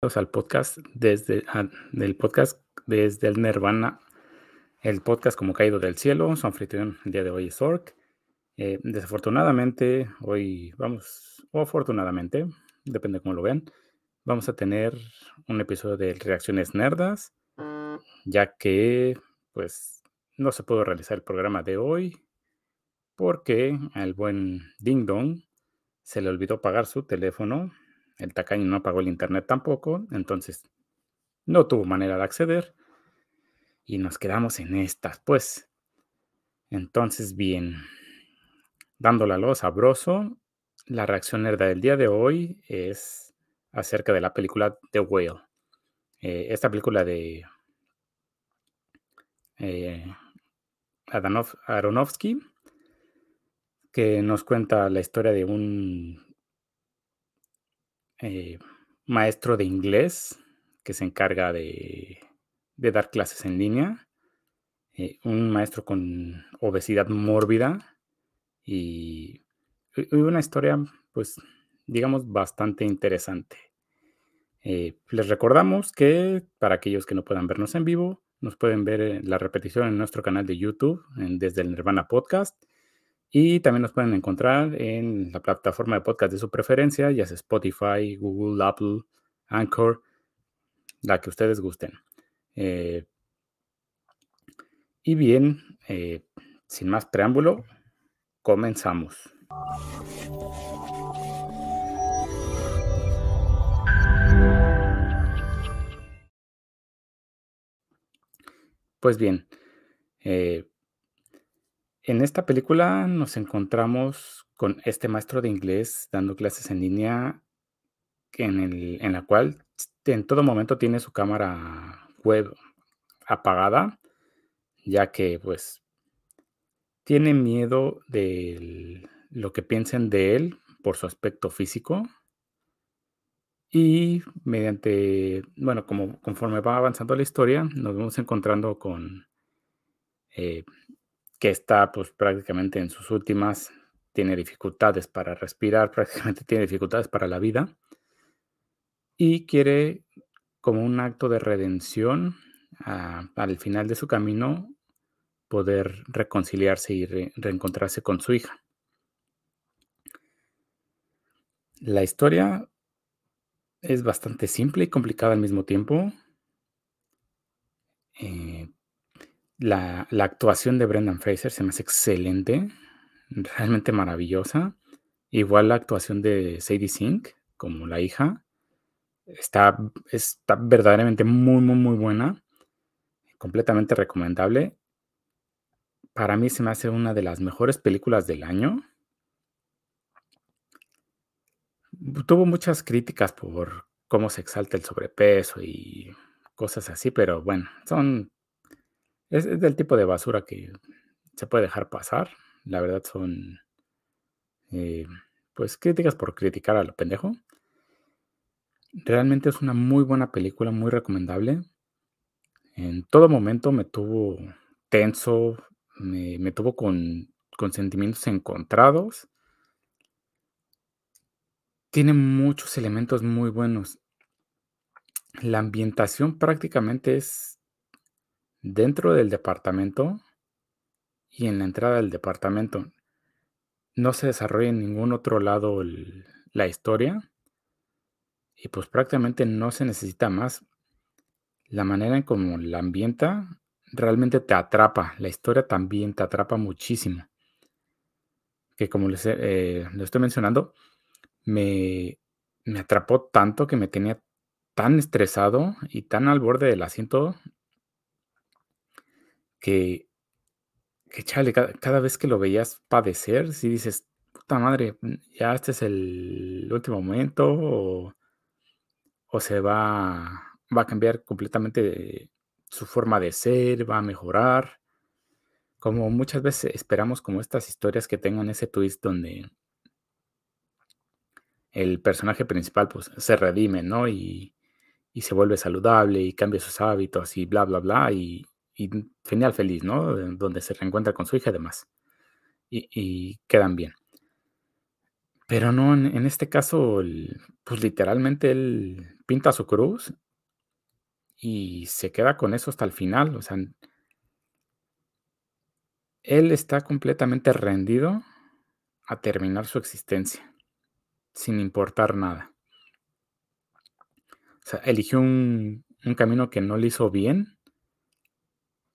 al podcast desde del podcast desde el Nirvana, el podcast como caído del cielo. Su anfitrión el día de hoy es Ork. Eh, desafortunadamente, hoy vamos, o afortunadamente, depende cómo lo vean, vamos a tener un episodio de reacciones nerdas, ya que pues no se pudo realizar el programa de hoy porque al buen Ding Dong se le olvidó pagar su teléfono el tacaño no pagó el internet tampoco, entonces no tuvo manera de acceder. Y nos quedamos en estas, pues. Entonces, bien, dándole a lo sabroso, la reacción nerda del día de hoy es acerca de la película The Whale. Eh, esta película de eh, Aronofsky, que nos cuenta la historia de un eh, maestro de inglés que se encarga de, dar clases en línea, eh, un maestro con obesidad mórbida y, una historia, pues, digamos, bastante interesante. Eh, les recordamos que para aquellos que no puedan vernos en vivo, nos pueden ver la repetición en nuestro canal de YouTube, desde el Nirvana Podcast. Y también nos pueden encontrar en la plataforma de podcast de su preferencia, ya sea Spotify, Google, Apple, Anchor, la que ustedes gusten. Eh, y bien, eh, sin más preámbulo, comenzamos. Pues bien, eh, en esta película nos encontramos con este maestro de inglés dando clases en línea en, la cual en todo momento tiene su cámara web apagada, ya que pues tiene miedo de lo que piensen de él por su aspecto físico. Y mediante, bueno, como conforme va avanzando la historia, nos vamos encontrando con eh, que está pues prácticamente en sus últimas, tiene dificultades para respirar, prácticamente tiene dificultades para la vida y quiere como un acto de redención ah, al final de su camino poder reconciliarse y reencontrarse con su hija. La historia es bastante simple y complicada al mismo tiempo. Eh, la, actuación de Brendan Fraser se me hace excelente, realmente maravillosa. Igual la actuación de Sadie Sink como la hija está, está verdaderamente muy, muy, muy buena. Completamente recomendable. Para mí se me hace una de las mejores películas del año. Tuvo muchas críticas por cómo se exalta el sobrepeso y cosas así, pero bueno, son es, del tipo de basura que se puede dejar pasar. La verdad son, eh, pues, críticas por criticar a lo pendejo. Realmente es una muy buena película, muy recomendable. En todo momento me tuvo tenso, me, tuvo con, con sentimientos encontrados. Tiene muchos elementos muy buenos. La ambientación prácticamente es dentro del departamento y en la entrada del departamento. No se desarrolla en ningún otro lado la historia y pues prácticamente no se necesita más. La manera en cómo la ambienta realmente te atrapa. La historia también te atrapa muchísimo. Que como les eh, lo estoy mencionando, me, me atrapó tanto que me tenía tan estresado y tan al borde del asiento que, que chale, cada, vez que lo veías padecer, si dices, puta madre, mm, ya este es el último momento o, se va, va a cambiar completamente su forma de ser, va a mejorar. Como muchas veces esperamos como estas historias que tengan ese twist donde el personaje principal pues se redime, ¿no? Y, y se vuelve saludable y cambia sus hábitos y bla, bla, bla. Y, y final feliz, ¿no? Donde se reencuentra con su hija y demás. Y, quedan bien. Pero no, en, este caso, pues literalmente él pinta su cruz y se queda con eso hasta el final. O sea, él está completamente rendido a terminar su existencia, sin importar nada. O sea, eligió un, un camino que no le hizo bien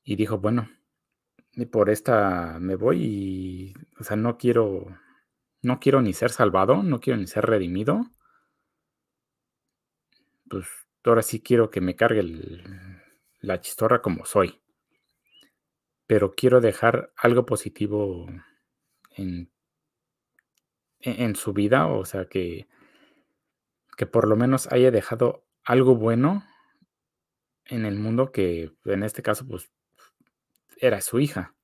y dijo, bueno, y por esta me voy y, o sea, no quiero, no quiero ni ser salvado, no quiero ni ser redimido. Pues ahora sí quiero que me cargue la chistorra como soy. Pero quiero dejar algo positivo en, e-, en su vida, o sea, que, que por lo menos haya dejado algo bueno en el mundo que en este caso pues era su hija.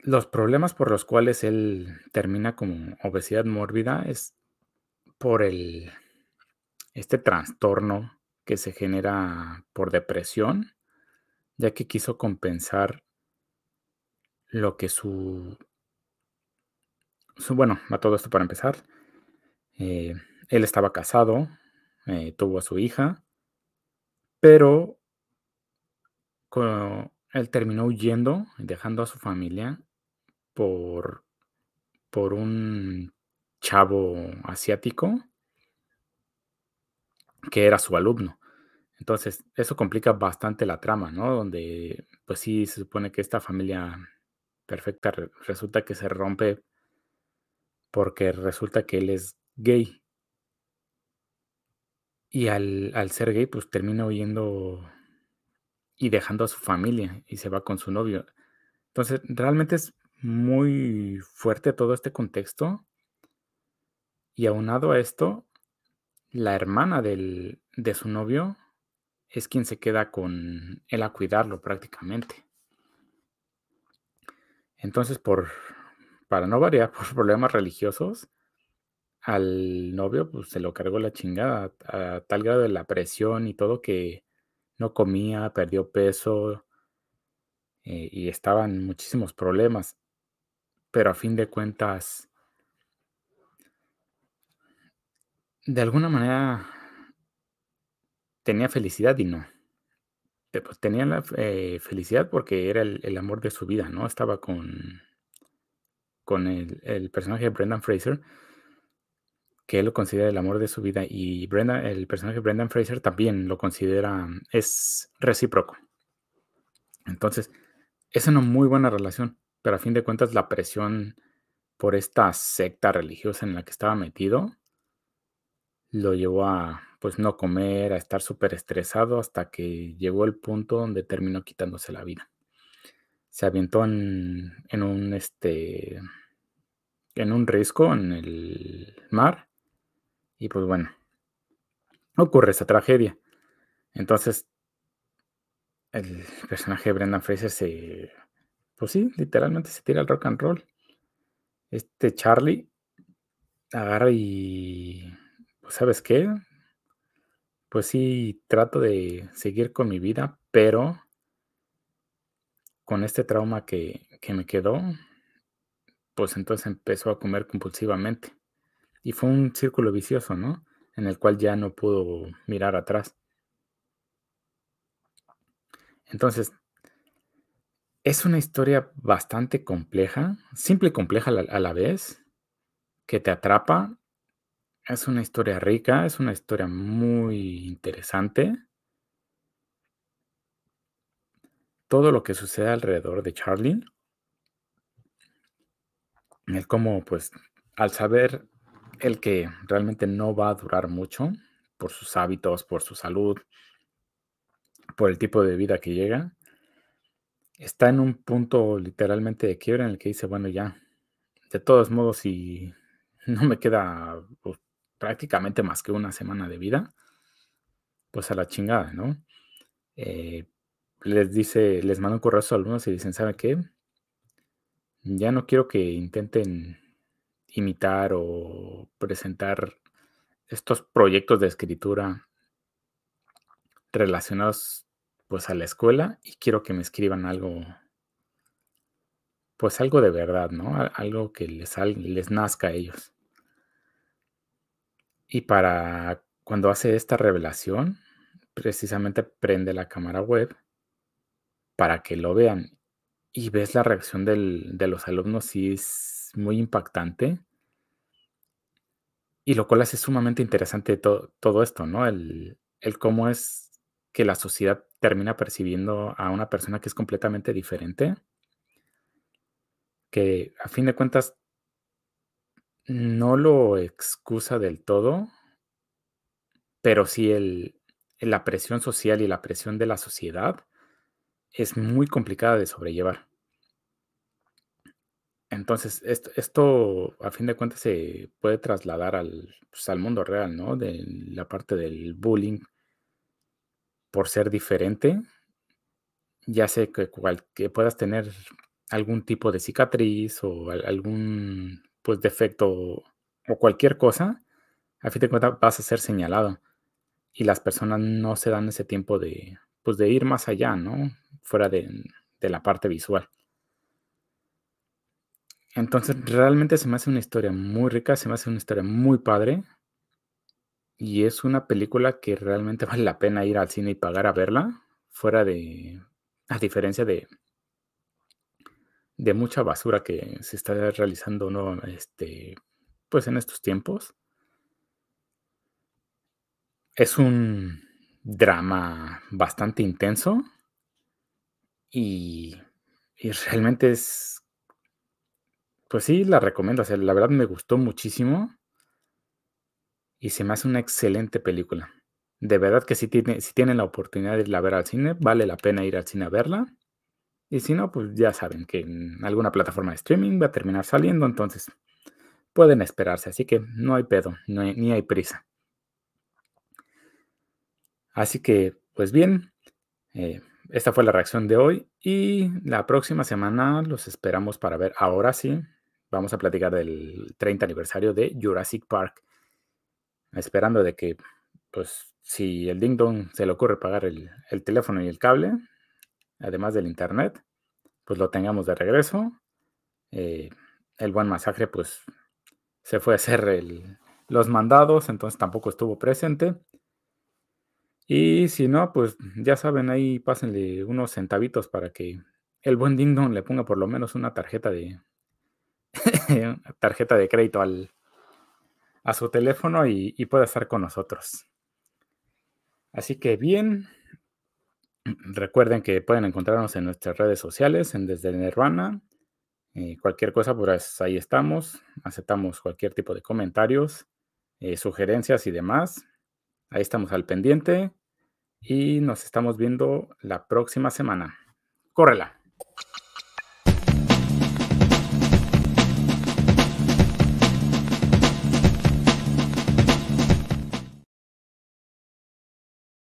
Los problemas por los cuales él termina como obesidad mórbida es por el este trastorno que se genera por depresión, ya que quiso compensar lo que su, su bueno, a todo esto para empezar. Eh, él estaba casado, eh, tuvo a su hija, pero él terminó huyendo, dejando a su familia por, por un chavo asiático que era su alumno. Entonces, eso complica bastante la trama, ¿no? Donde, pues sí, se supone que esta familia perfecta resulta que se rompe porque resulta que él es gay. Y al, al ser gay, pues termina huyendo y dejando a su familia y se va con su novio. Entonces, realmente es muy fuerte todo este contexto. Y aunado a esto, la hermana del, de su novio es quien se queda con él a cuidarlo prácticamente. Entonces, por, para no variar, por problemas religiosos, al novio pues, se lo cargó la chingada a tal grado de la presión y todo que no comía, perdió peso eh, y estaban muchísimos problemas. Pero a fin de cuentas, de alguna manera tenía felicidad y no. Pues, tenía la eh, felicidad porque era el, amor de su vida, ¿no? Estaba con, con el, el personaje de Brendan Fraser que él lo considera el amor de su vida y Brenda, el personaje Brendan Fraser también lo considera, es recíproco. Entonces, es una muy buena relación, pero a fin de cuentas la presión por esta secta religiosa en la que estaba metido lo llevó a pues no comer, a estar súper estresado hasta que llegó el punto donde terminó quitándose la vida. Se avientó en, en un este en un risco en el mar y pues bueno, ocurre esa tragedia. Entonces, el personaje de Brendan Fraser se, pues sí, literalmente se tira al rock and roll. Este Charlie agarra y, pues sabes qué, pues sí, trato de seguir con mi vida, pero con este trauma que, que me quedó, pues entonces empezó a comer compulsivamente. Y fue un círculo vicioso, ¿no? En el cual ya no pudo mirar atrás. Entonces, es una historia bastante compleja, simple y compleja a la, vez, que te atrapa. Es una historia rica, es una historia muy interesante. Todo lo que sucede alrededor de Charlie, el cómo, pues, al saber el que realmente no va a durar mucho por sus hábitos, por su salud, por el tipo de vida que llega, está en un punto literalmente de quiebra en el que dice, bueno, ya, de todos modos, si no me queda pues, prácticamente más que una semana de vida, pues a la chingada, ¿no? Eh, les dice, les mando un correo a sus alumnos y dicen, ¿sabe qué? Ya no quiero que intenten imitar o presentar estos proyectos de escritura relacionados pues a la escuela y quiero que me escriban algo pues algo de verdad, ¿no? Algo que les, les nazca a ellos. Y para cuando hace esta revelación, precisamente prende la cámara web para que lo vean. Y ves la reacción del de los alumnos, sí es muy impactante. Y lo cual hace sumamente interesante to todo esto, ¿no? El el cómo es que la sociedad termina percibiendo a una persona que es completamente diferente. Que a fin de cuentas no lo excusa del todo pero sí el la presión social y la presión de la sociedad es muy complicada de sobrellevar. Entonces, esto a fin de cuentas, se puede trasladar al, pues, al mundo real, ¿no? De la parte del bullying por ser diferente. Ya sé que puedas tener algún tipo de cicatriz o al algún, pues, defecto o cualquier cosa, a fin de cuentas vas a ser señalado, y las personas no se dan ese tiempo de, pues, ir más allá, ¿no? Fuera de la parte visual. Entonces, realmente se me hace una historia muy rica, se me hace una historia muy padre. Y es una película que realmente vale la pena ir al cine y pagar a verla, fuera de a diferencia de de mucha basura que se está realizando, ¿no? Este, pues, en estos tiempos. Es un drama bastante intenso. Y y realmente es pues sí, la recomiendo, o sea, la verdad me gustó muchísimo y se me hace una excelente película. De verdad que si tiene si tienen la oportunidad de irla a ver al cine, vale la pena ir al cine a verla. Y si no, pues ya saben que en alguna plataforma de streaming va a terminar saliendo, entonces pueden esperarse, así que no hay pedo, ni hay prisa. Así que, pues bien, eh, esta fue la reacción de hoy, y la próxima semana los esperamos para ver, ahora sí, vamos a platicar del 30 aniversario de Jurassic Park. Esperando de que, pues, si el ding dong se le ocurre pagar el el teléfono y el cable, además del Internet, pues lo tengamos de regreso. Eh, el buen Masacre, pues, se fue a hacer los mandados, entonces tampoco estuvo presente. Y si no, pues, ya saben, ahí pásenle unos centavitos para que el buen ding dong le ponga por lo menos una tarjeta de tarjeta de crédito al a su teléfono y y pueda estar con nosotros. Así que bien. Recuerden que pueden encontrarnos en nuestras redes sociales, en Desde Nirvana. Eh, cualquier cosa, pues ahí estamos. Aceptamos cualquier tipo de comentarios, eh, sugerencias y demás. Ahí estamos al pendiente y nos estamos viendo la próxima semana. Córrela.